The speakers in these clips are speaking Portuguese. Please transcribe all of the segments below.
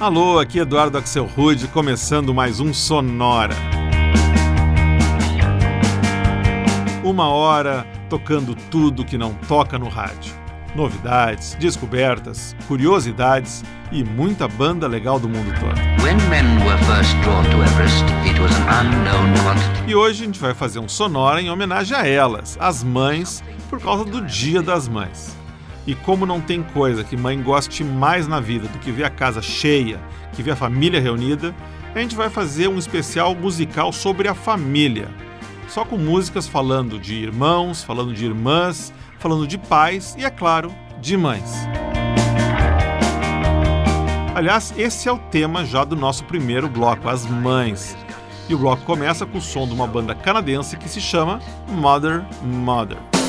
Alô, aqui Eduardo Axel Rude, começando mais um Sonora. Uma hora tocando tudo que não toca no rádio. Novidades, descobertas, curiosidades e muita banda legal do mundo todo. e hoje a gente vai fazer um sonora em homenagem a elas, as mães, por causa do Dia das Mães. E como não tem coisa que mãe goste mais na vida do que ver a casa cheia, que ver a família reunida, a gente vai fazer um especial musical sobre a família. Só com músicas falando de irmãos, falando de irmãs, falando de pais e, é claro, de mães. Aliás, esse é o tema já do nosso primeiro bloco, as mães. E o bloco começa com o som de uma banda canadense que se chama Mother Mother.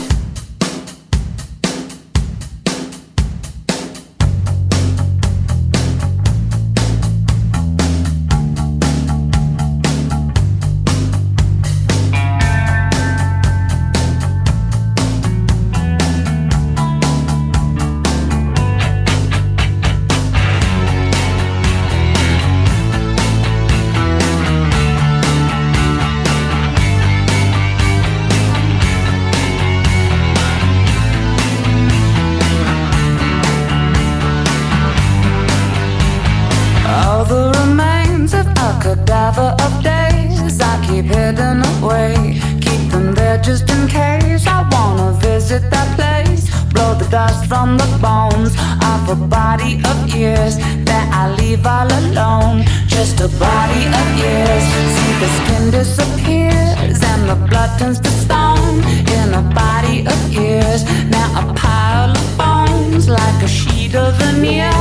dust from the bones of a body of years that I leave all alone. Just a body of years. See the skin disappears and the blood turns to stone in a body of years. Now a pile of bones like a sheet of veneer.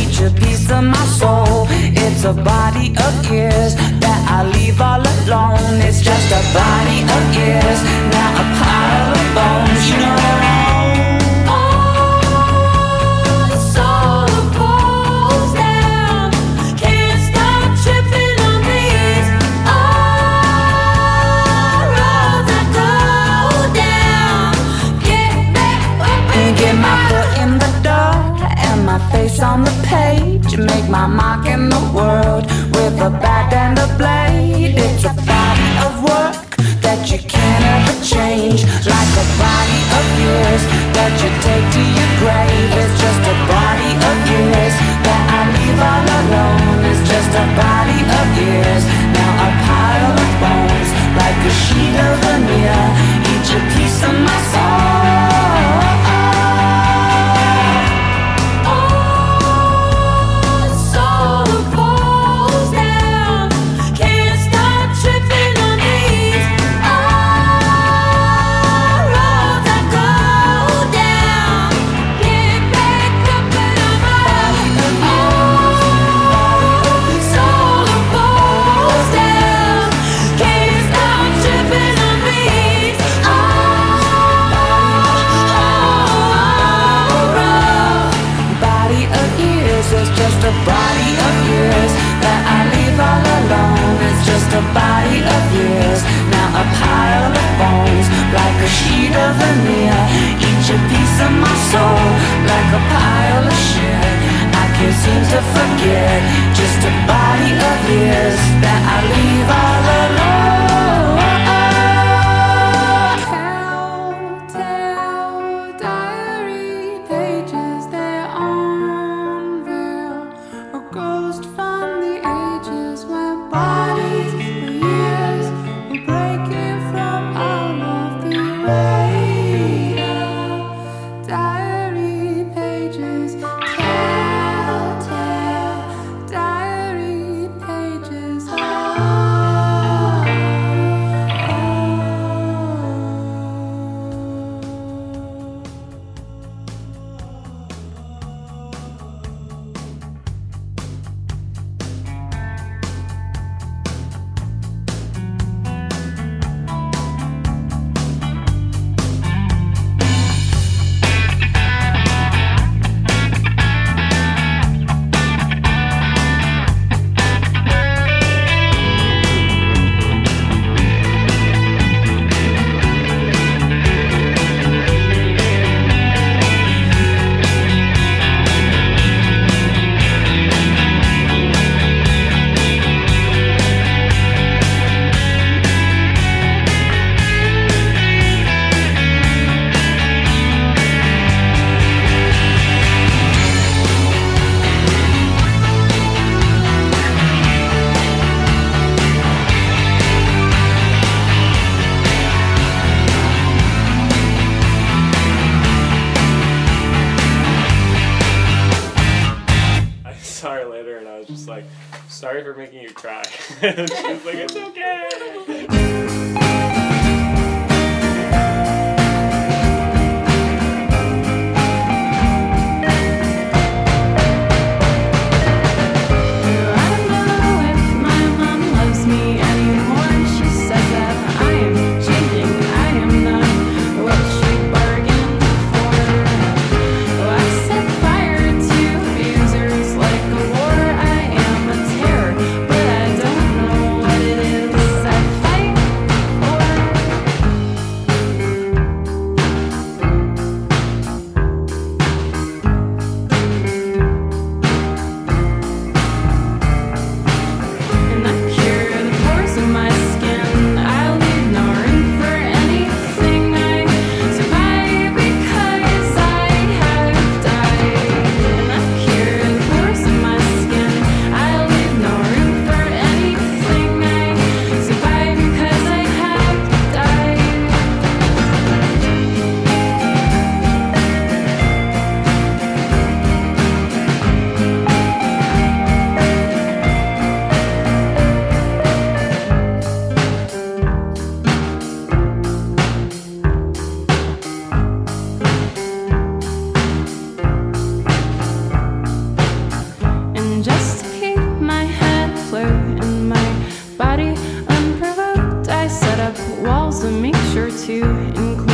Each a piece of my soul. It's a body of years that I leave all alone. It's just a body of years. Now a pile of bones, you know. on the page. Make my mark in the world with a bat and a blade. It's a body of work that you can't ever change. Like a body of yours that you take to your grave. It's just a body of yours that I leave all alone. It's just a body of yours. Now a pile of bones, like a sheet of veneer. is just a body of years that I leave all alone. It's just a body of years now a pile of bones, like a sheet of veneer. Each a piece of my soul, like a pile of shit. I can't seem to forget, just a body of years that I leave all alone. She's like, it's okay. To make sure to include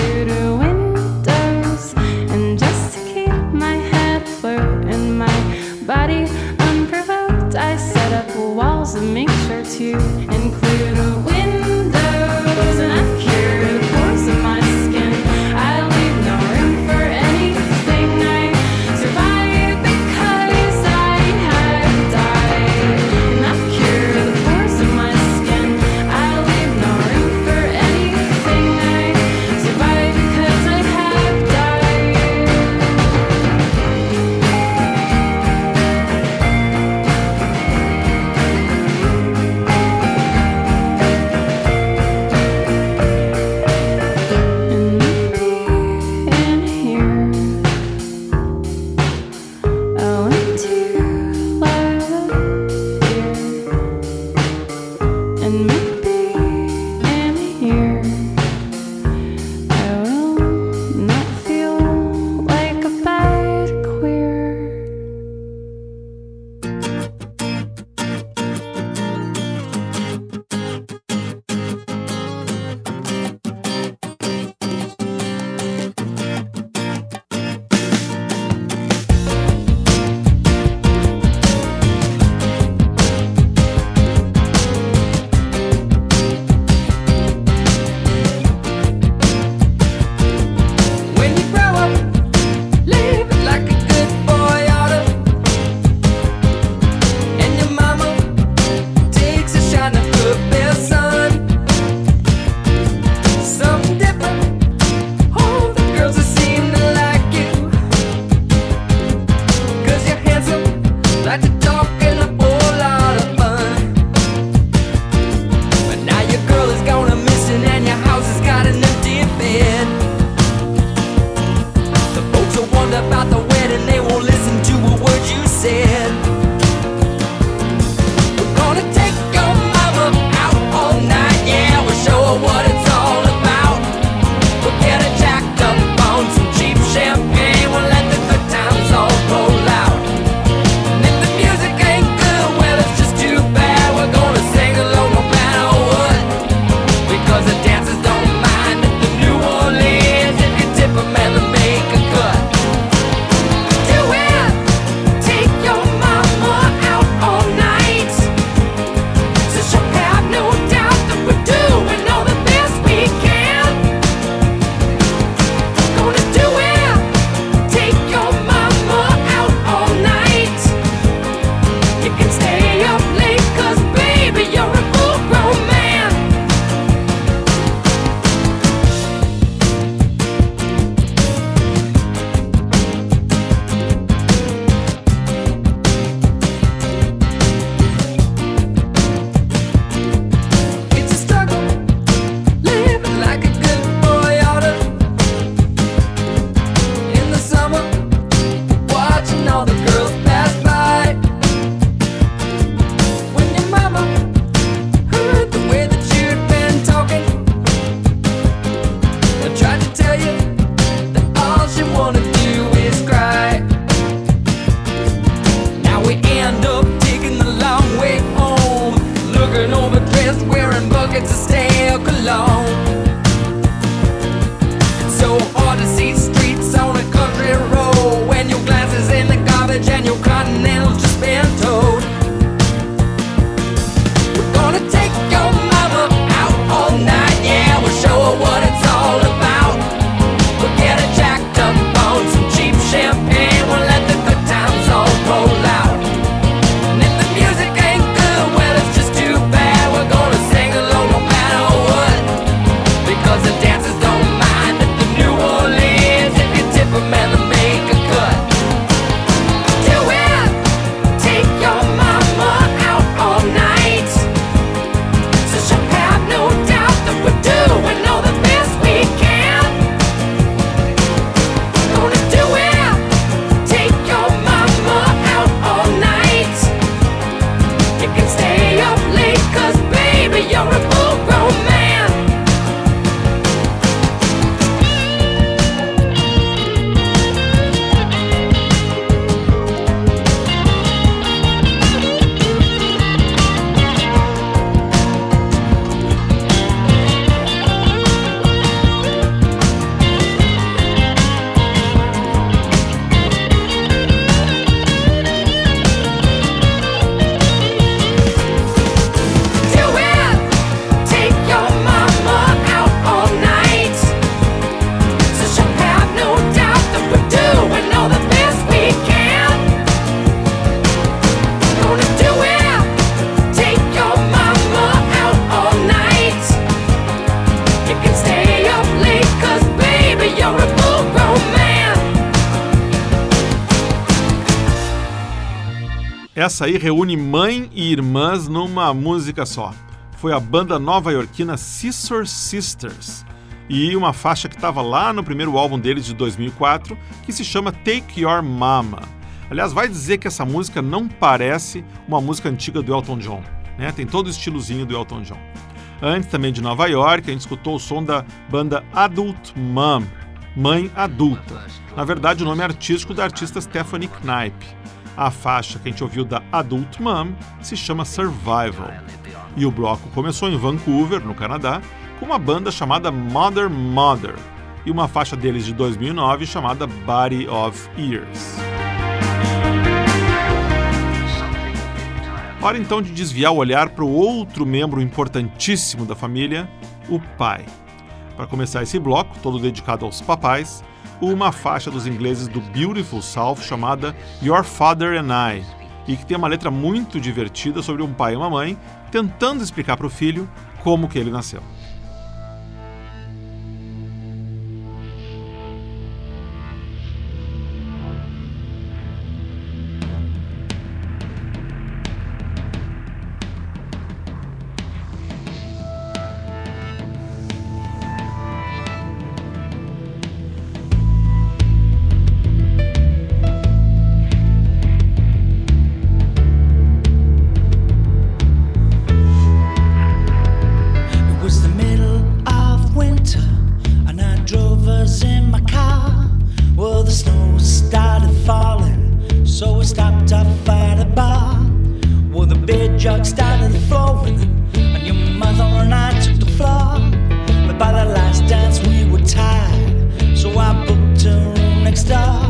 Essa aí reúne mãe e irmãs numa música só. Foi a banda nova-iorquina Scissor Sisters e uma faixa que estava lá no primeiro álbum deles de 2004, que se chama Take Your Mama. Aliás, vai dizer que essa música não parece uma música antiga do Elton John, né? Tem todo o estilozinho do Elton John. Antes também de Nova York, a gente escutou o som da banda Adult Mom, Mãe Adulta. Na verdade, o nome artístico da artista Stephanie Knipe. A faixa que a gente ouviu da Adult Mom se chama Survival. E o bloco começou em Vancouver, no Canadá, com uma banda chamada Mother Mother e uma faixa deles de 2009 chamada Body of Ears. Hora então de desviar o olhar para o outro membro importantíssimo da família, o pai. Para começar esse bloco, todo dedicado aos papais, uma faixa dos ingleses do Beautiful South chamada Your Father and I, e que tem uma letra muito divertida sobre um pai e uma mãe tentando explicar para o filho como que ele nasceu. Stop.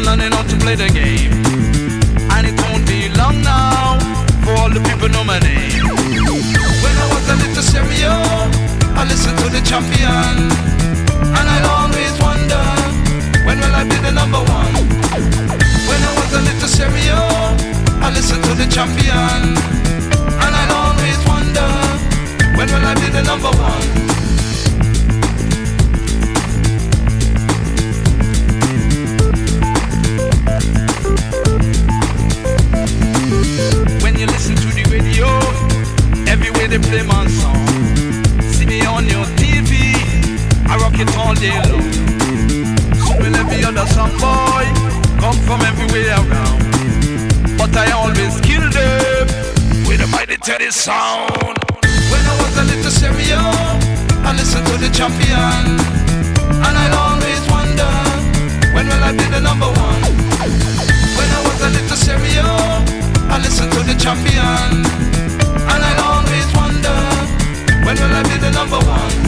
I'm learning how to play the game. And it won't be long now for all the people know my name. When I was a little stereo, I listened to the champion. And I always wonder, when will I be the number one? When I was a little stereo, I listened to the champion. And I always wonder, when will I be the number one? they play my song. See me on your TV, I rock it all day long. Soon every other some boy come from everywhere around. But I always kill them with a mighty Teddy sound. When I was a little stereo, I listened to the champion. And I always wonder, when will I be the number one? When I was a little stereo, I listened to the champion. And I always when will I be the number one?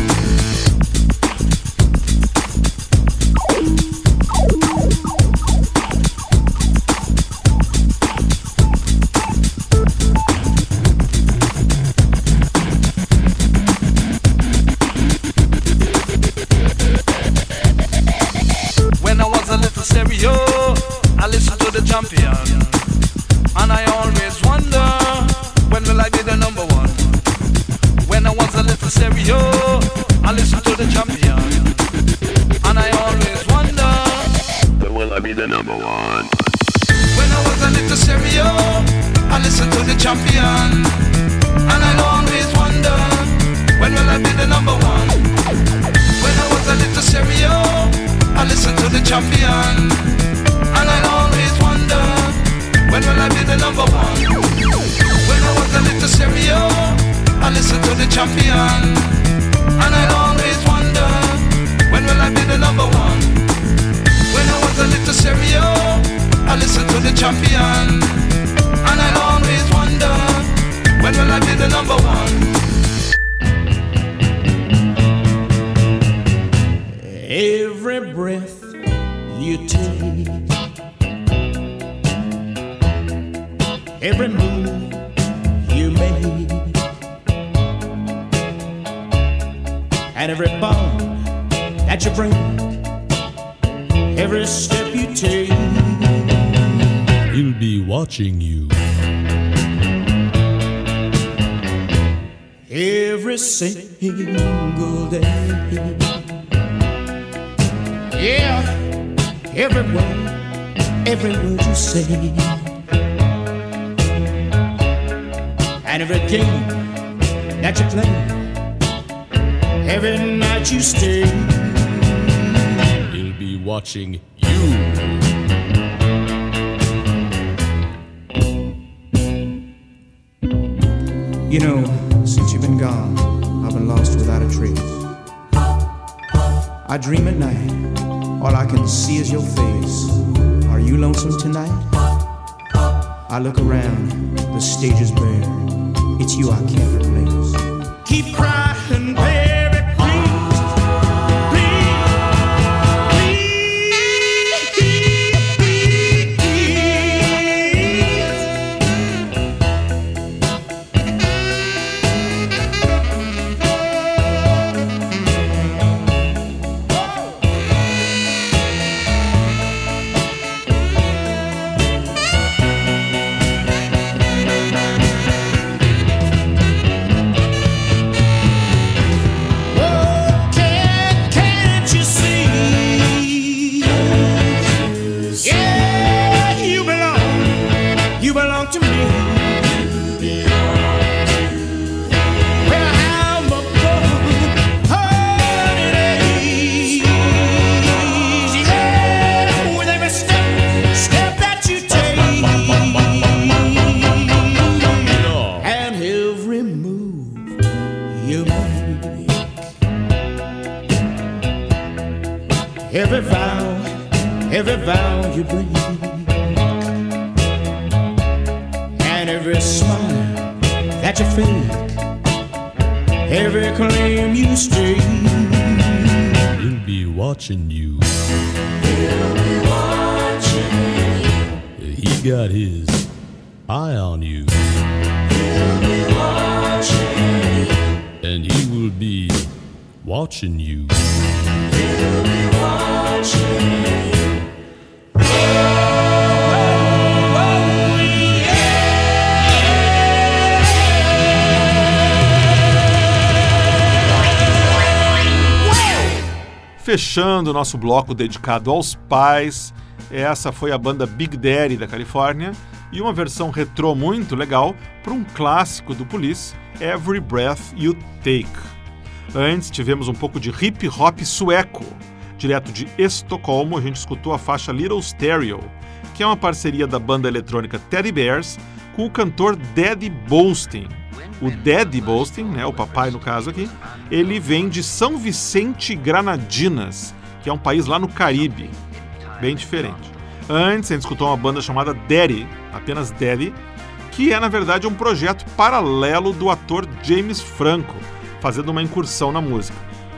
Stereo, I listened to the champion. And I always wonder, When will I be the number one? when I was a little stereo, I listened to the champion. And I always wonder, when will I be the number one? When I was a little stereo, I listened to the champion. And I always wonder, when will I be the number one? When I was a little stereo, I listen to the champion. And I always wonder, when will I be the number one? When I was a little stereo, I listened to the champion. And I always wonder, when will I be the number one? Every breath you take, every move every bond that you break, every step you take. He'll be watching you. every single day. Yeah, every word, every word you say, and every game that you play, every night you stay. He'll be watching you. You know, since you've been gone, I've been lost without a trace. I dream at night, all I can see is your face. Are you lonesome tonight? I look around, the stage is bare. It's you I can't replace. Keep crying, baby, Fechando o nosso bloco dedicado aos pais, essa foi a banda Big Daddy da Califórnia e uma versão retrô muito legal para um clássico do Police, Every Breath You Take. Antes tivemos um pouco de hip hop sueco. Direto de Estocolmo, a gente escutou a faixa Little Stereo, que é uma parceria da banda eletrônica Teddy Bears com o cantor Daddy Bolstein. O Daddy Bolstein, né, o papai no caso aqui, ele vem de São Vicente Granadinas, que é um país lá no Caribe, bem diferente. Antes, a gente escutou uma banda chamada Daddy, apenas Daddy, que é na verdade um projeto paralelo do ator James Franco, fazendo uma incursão na música.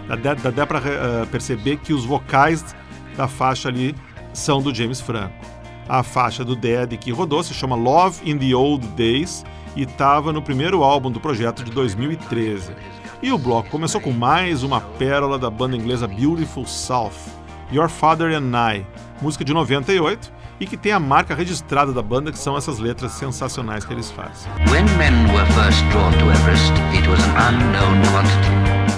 Dá, dá, dá para uh, eh, perceber que os vocais da faixa ali são do James Franco. A faixa do Daddy que rodou se chama Love in the Old Days e estava no primeiro álbum do projeto de 2013. E o bloco começou com mais uma pérola da banda inglesa Beautiful South, Your Father and I, música de 98 e que tem a marca registrada da banda, que são essas letras sensacionais que eles fazem.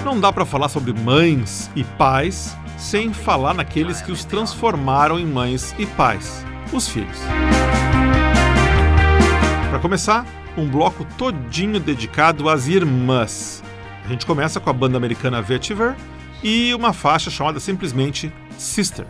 Não dá para falar sobre mães e pais sem falar naqueles que os transformaram em mães e pais, os filhos. Para começar, um bloco todinho dedicado às irmãs. A gente começa com a banda americana Vetiver e uma faixa chamada simplesmente Sister.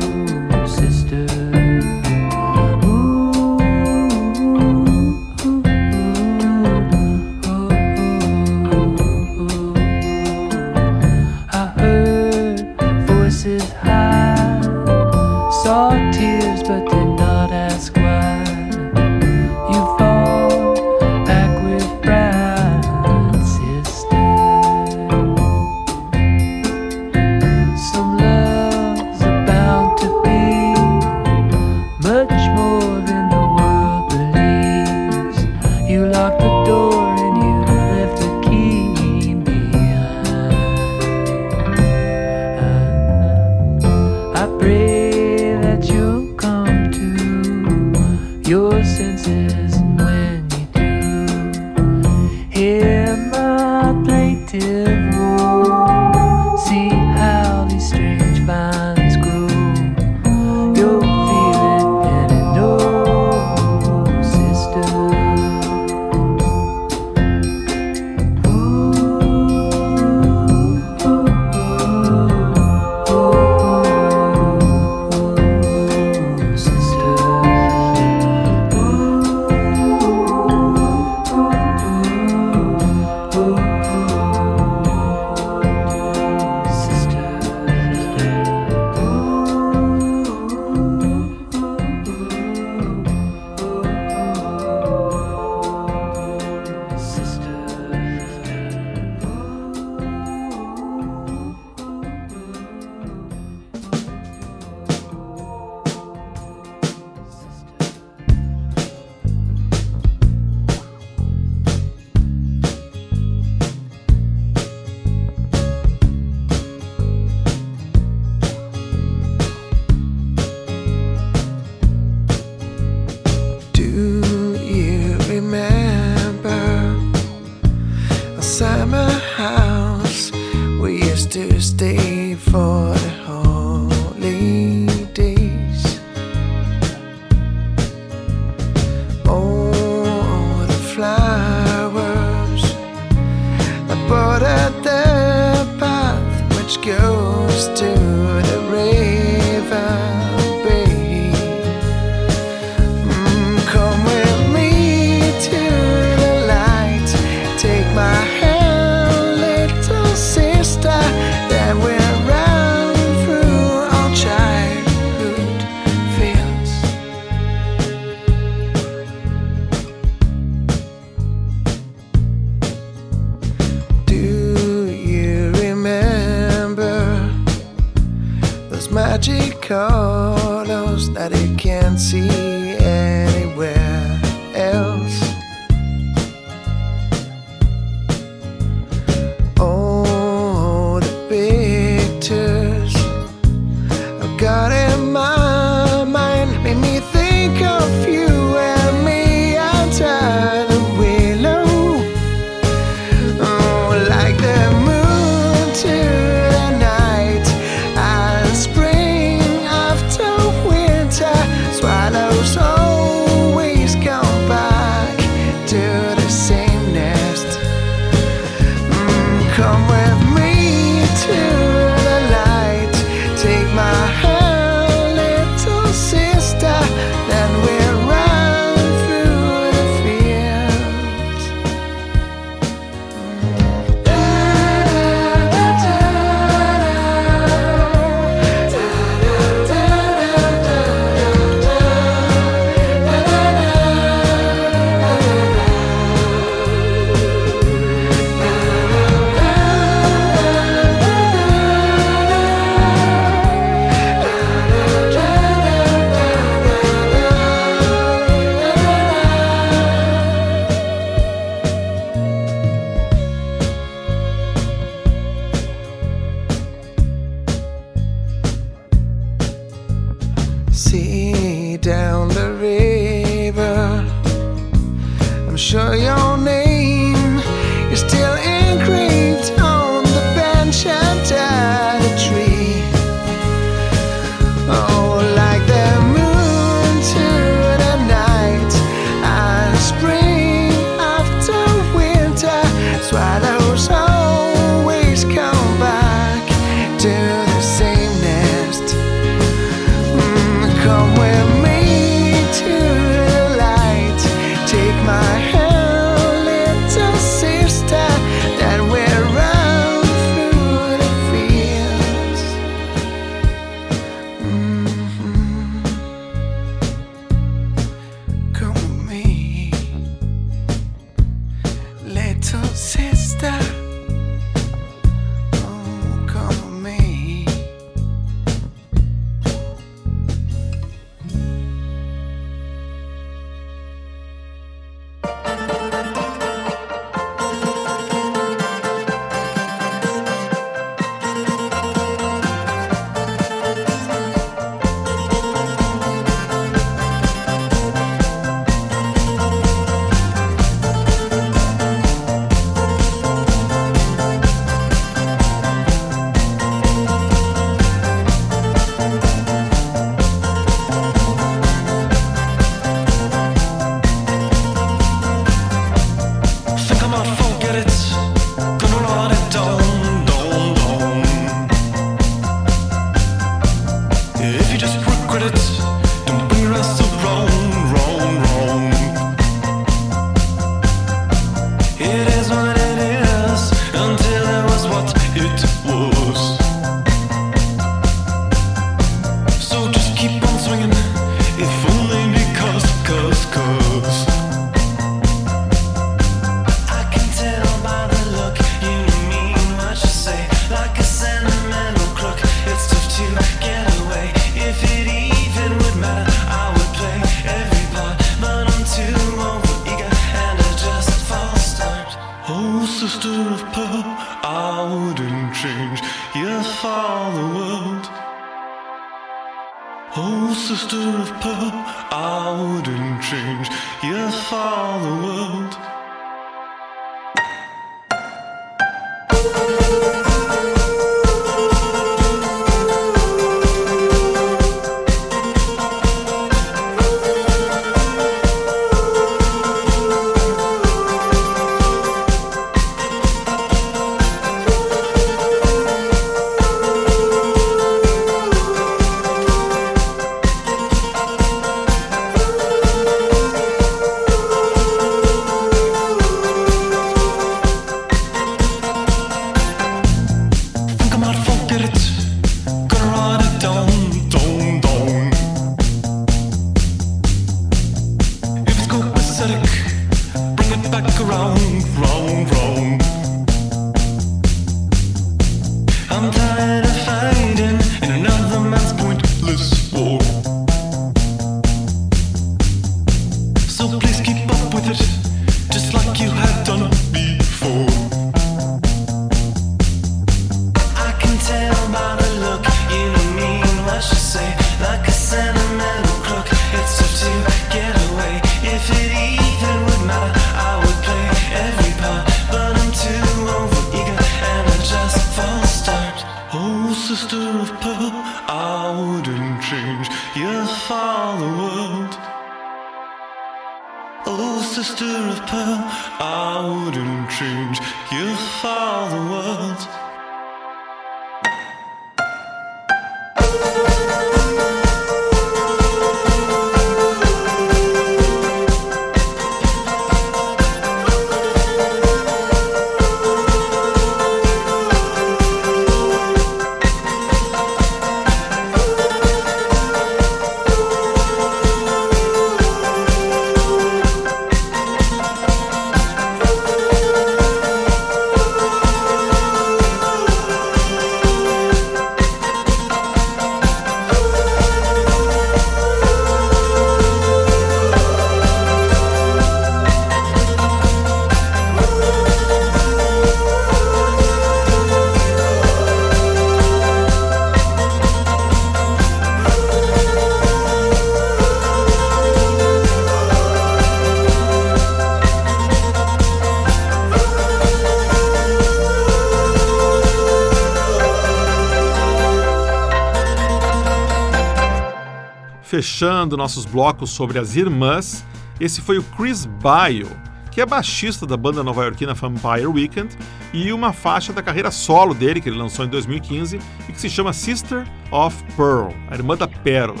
Fechando nossos blocos sobre as irmãs, esse foi o Chris Bio, que é baixista da banda nova-iorquina Vampire Weekend e uma faixa da carreira solo dele que ele lançou em 2015 e que se chama Sister of Pearl, a irmã da pérola.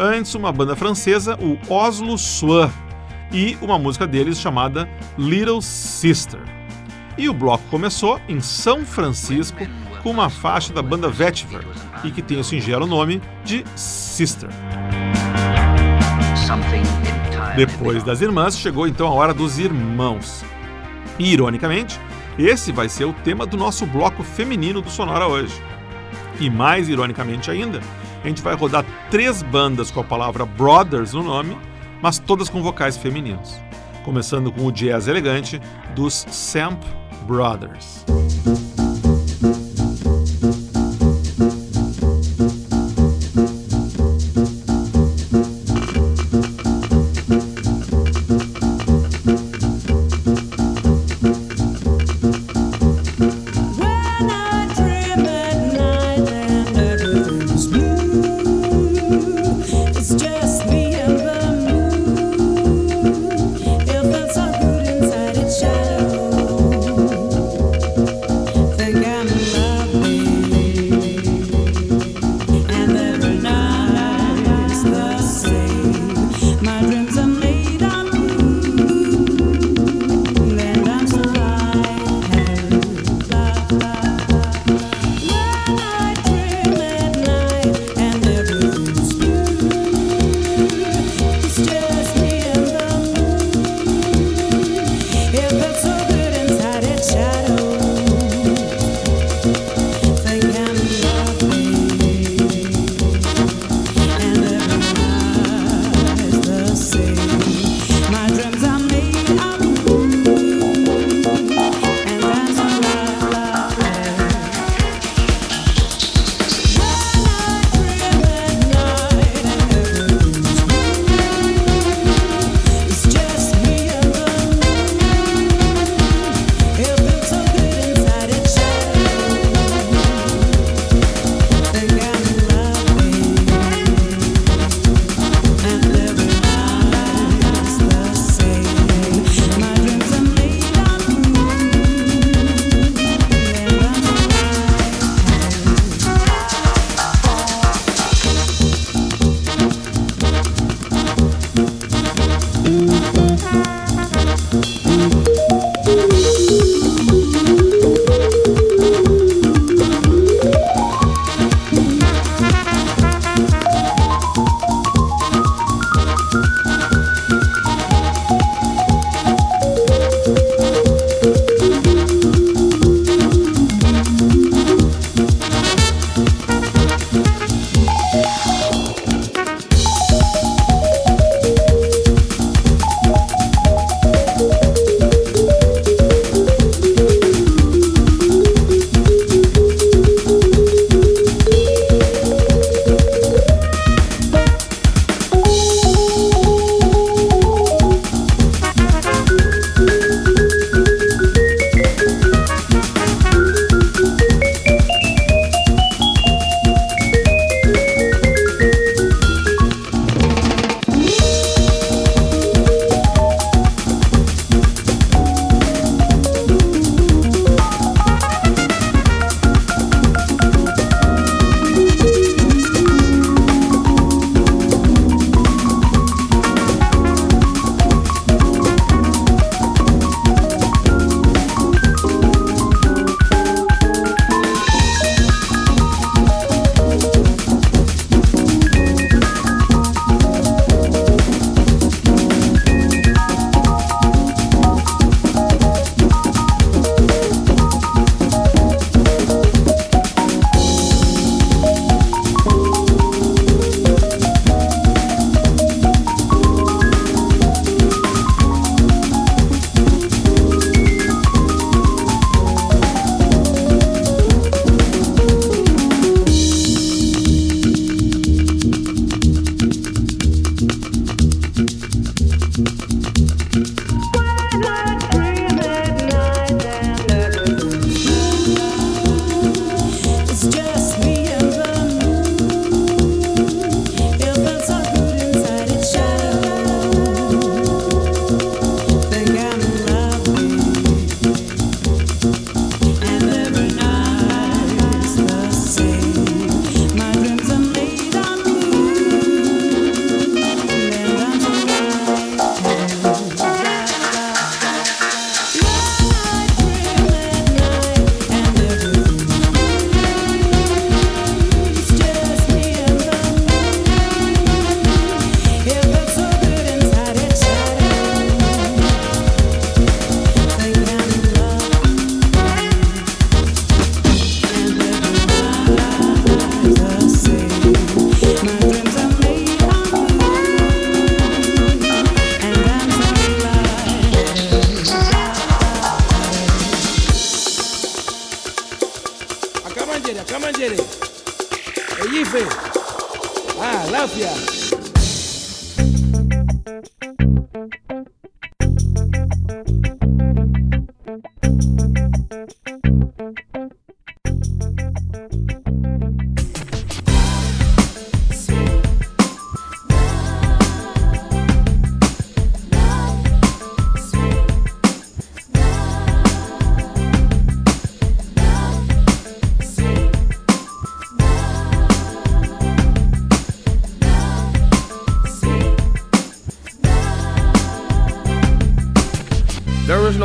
Antes, uma banda francesa, o Oslo Soir, e uma música deles chamada Little Sister. E o bloco começou em São Francisco com uma faixa da banda Vetiver e que tem o singelo nome de Sister. Depois das irmãs, chegou então a hora dos irmãos. E, ironicamente, esse vai ser o tema do nosso bloco feminino do Sonora hoje. E mais ironicamente ainda, a gente vai rodar três bandas com a palavra Brothers no nome, mas todas com vocais femininos. Começando com o jazz elegante dos Samp Brothers.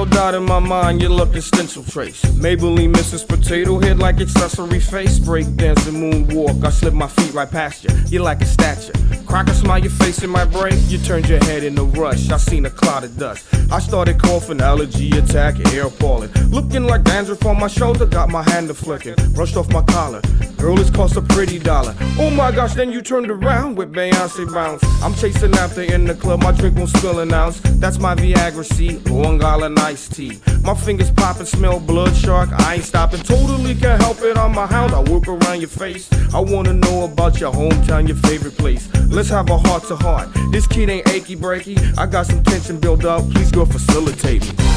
Doubt in my mind you look a stencil trace. Maybelline Mrs. Potato Head like accessory face. Break dancing moonwalk, I slip my feet right past you. You're like a statue. Crack a smile, your face in my brain. You turned your head in a rush. I seen a cloud of dust. I started coughing, allergy attack, air falling. Looking like dandruff on my shoulder, got my hand a flicking. Brushed off my collar. Girl, it's cost a pretty dollar. Oh my gosh, then you turned around with Beyonce bounce. I'm chasing after in the club, my drink won't spill an ounce. That's my Viagra C, Long Island iced tea. My fingers popping, smell blood shark. I ain't stopping, totally can't help it. I'm a hound, I work around your face. I wanna know about your hometown, your favorite place. Let's have a heart to heart. This kid ain't achy breaky. I got some tension built up, please go facilitate me.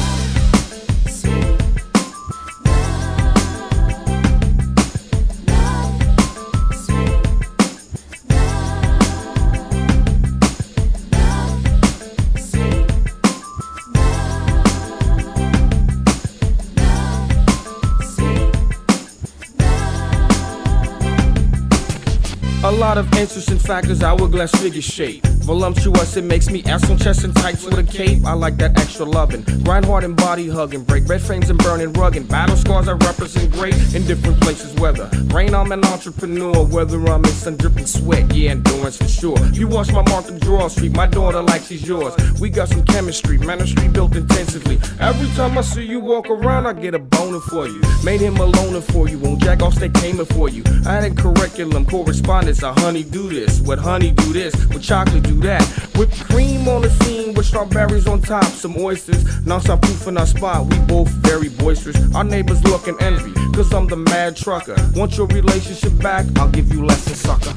Lot of interesting factors, hourglass figure shape. Voluptuous, it makes me ass on chest and tights with a cape. I like that extra loving. Grind hard and body hugging. Break red frames and burning rugging. Battle scars I represent great in different places. Whether rain, I'm an entrepreneur. Whether I'm in sun dripping sweat, yeah, endurance for sure. You watch my mark Martha Draw street. my daughter like she's yours. We got some chemistry, ministry built intensively. Every time I see you walk around, I get a boner for you. Made him a loner for you. Won't jack off, stay came for you. I had a curriculum, correspondence. I honey do this. With honey do this. With chocolate do that. Whipped cream on the scene with strawberries on top. Some oysters. Non-stop proof in our spot. We both very boisterous. Our neighbors look and envy. Cause I'm the mad trucker. Want your relationship back? I'll give you lessons, sucker.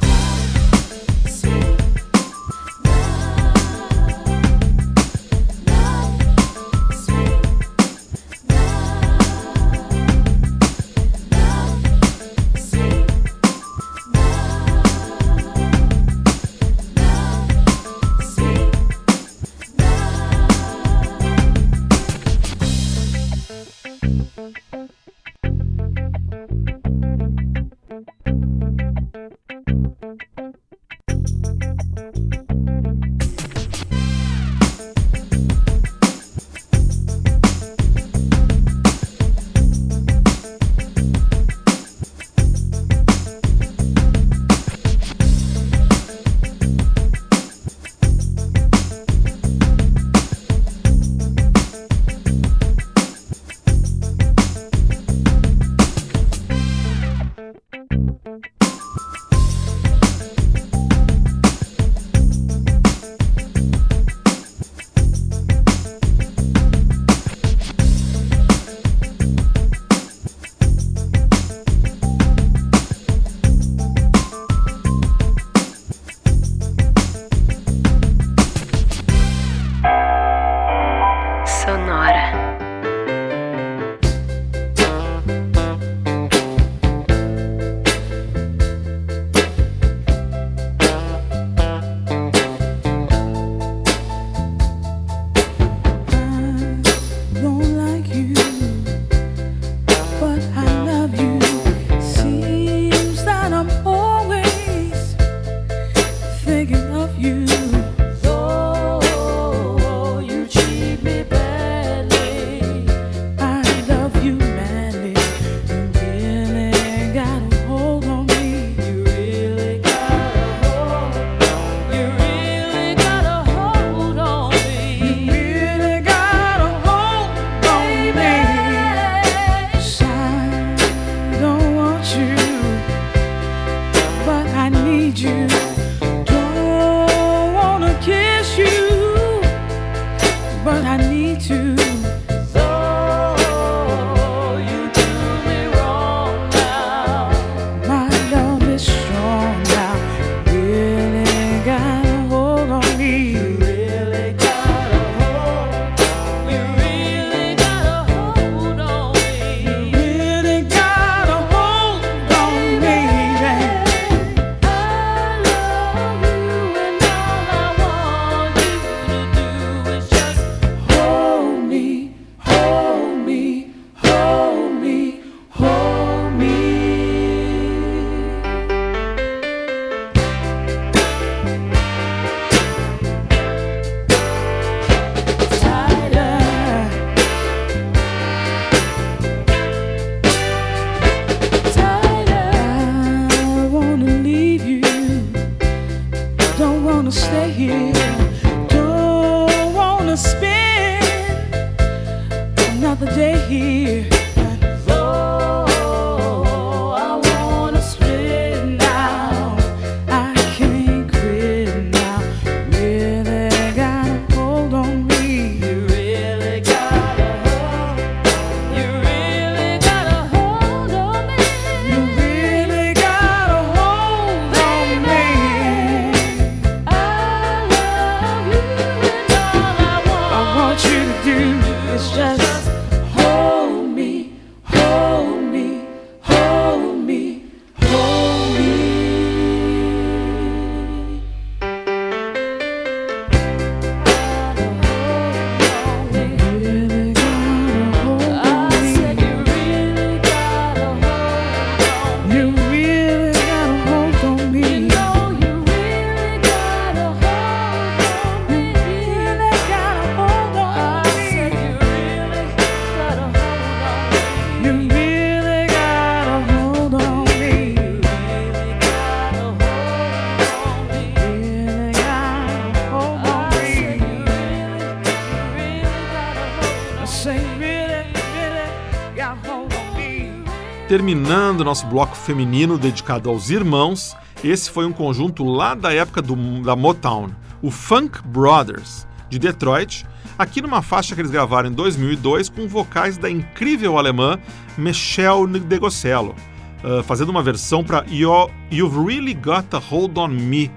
Terminando nosso bloco feminino dedicado aos irmãos, esse foi um conjunto lá da época do, da Motown, o Funk Brothers, de Detroit, aqui numa faixa que eles gravaram em 2002 com vocais da incrível alemã Michelle Degocello, uh, fazendo uma versão para You've Really Got a Hold on Me,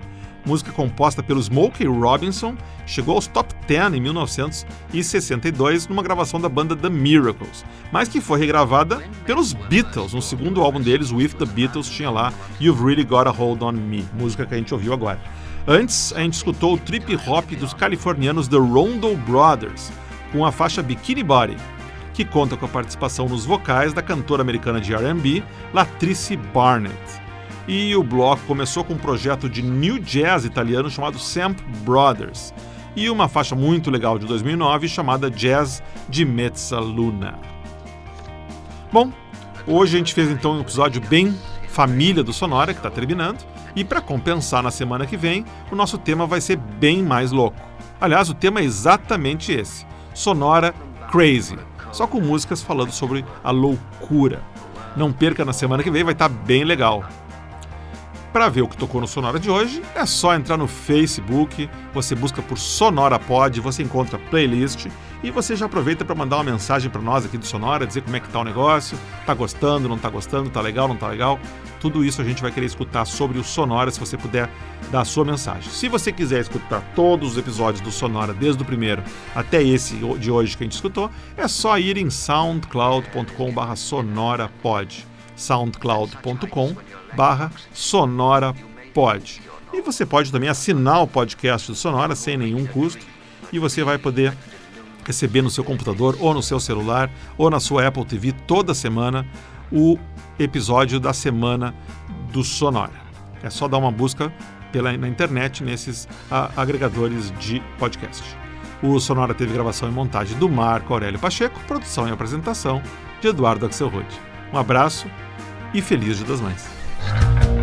música composta pelo Smokey Robinson, chegou aos top 10 em 1962 numa gravação da banda The Miracles, mas que foi regravada pelos Beatles, no segundo álbum deles, With the Beatles, tinha lá You've Really Got a Hold on Me, música que a gente ouviu agora. Antes, a gente escutou o trip hop dos californianos The Rondo Brothers, com a faixa Bikini Body, que conta com a participação nos vocais da cantora americana de R&B, Latrice Barnett. E o bloco começou com um projeto de new jazz italiano chamado Samp Brothers, e uma faixa muito legal de 2009 chamada Jazz de Mezzaluna. Bom, hoje a gente fez então um episódio bem família do Sonora, que está terminando, e para compensar na semana que vem, o nosso tema vai ser bem mais louco. Aliás, o tema é exatamente esse: Sonora Crazy, só com músicas falando sobre a loucura. Não perca na semana que vem, vai estar tá bem legal. Para ver o que tocou no Sonora de hoje, é só entrar no Facebook, você busca por Sonora Pod, você encontra playlist e você já aproveita para mandar uma mensagem para nós aqui do Sonora, dizer como é que tá o negócio, tá gostando, não tá gostando, tá legal, não tá legal. Tudo isso a gente vai querer escutar sobre o Sonora, se você puder dar a sua mensagem. Se você quiser escutar todos os episódios do Sonora, desde o primeiro até esse de hoje que a gente escutou, é só ir em soundcloud.com/sonorapod. soundcloud.com barra Sonora Pod. E você pode também assinar o podcast do Sonora sem nenhum custo e você vai poder receber no seu computador ou no seu celular ou na sua Apple TV toda semana o episódio da semana do Sonora. É só dar uma busca pela, na internet nesses a, agregadores de podcast. O Sonora teve gravação e montagem do Marco Aurélio Pacheco, produção e apresentação de Eduardo Axelrod. Um abraço e feliz Dia das Mães. podcast.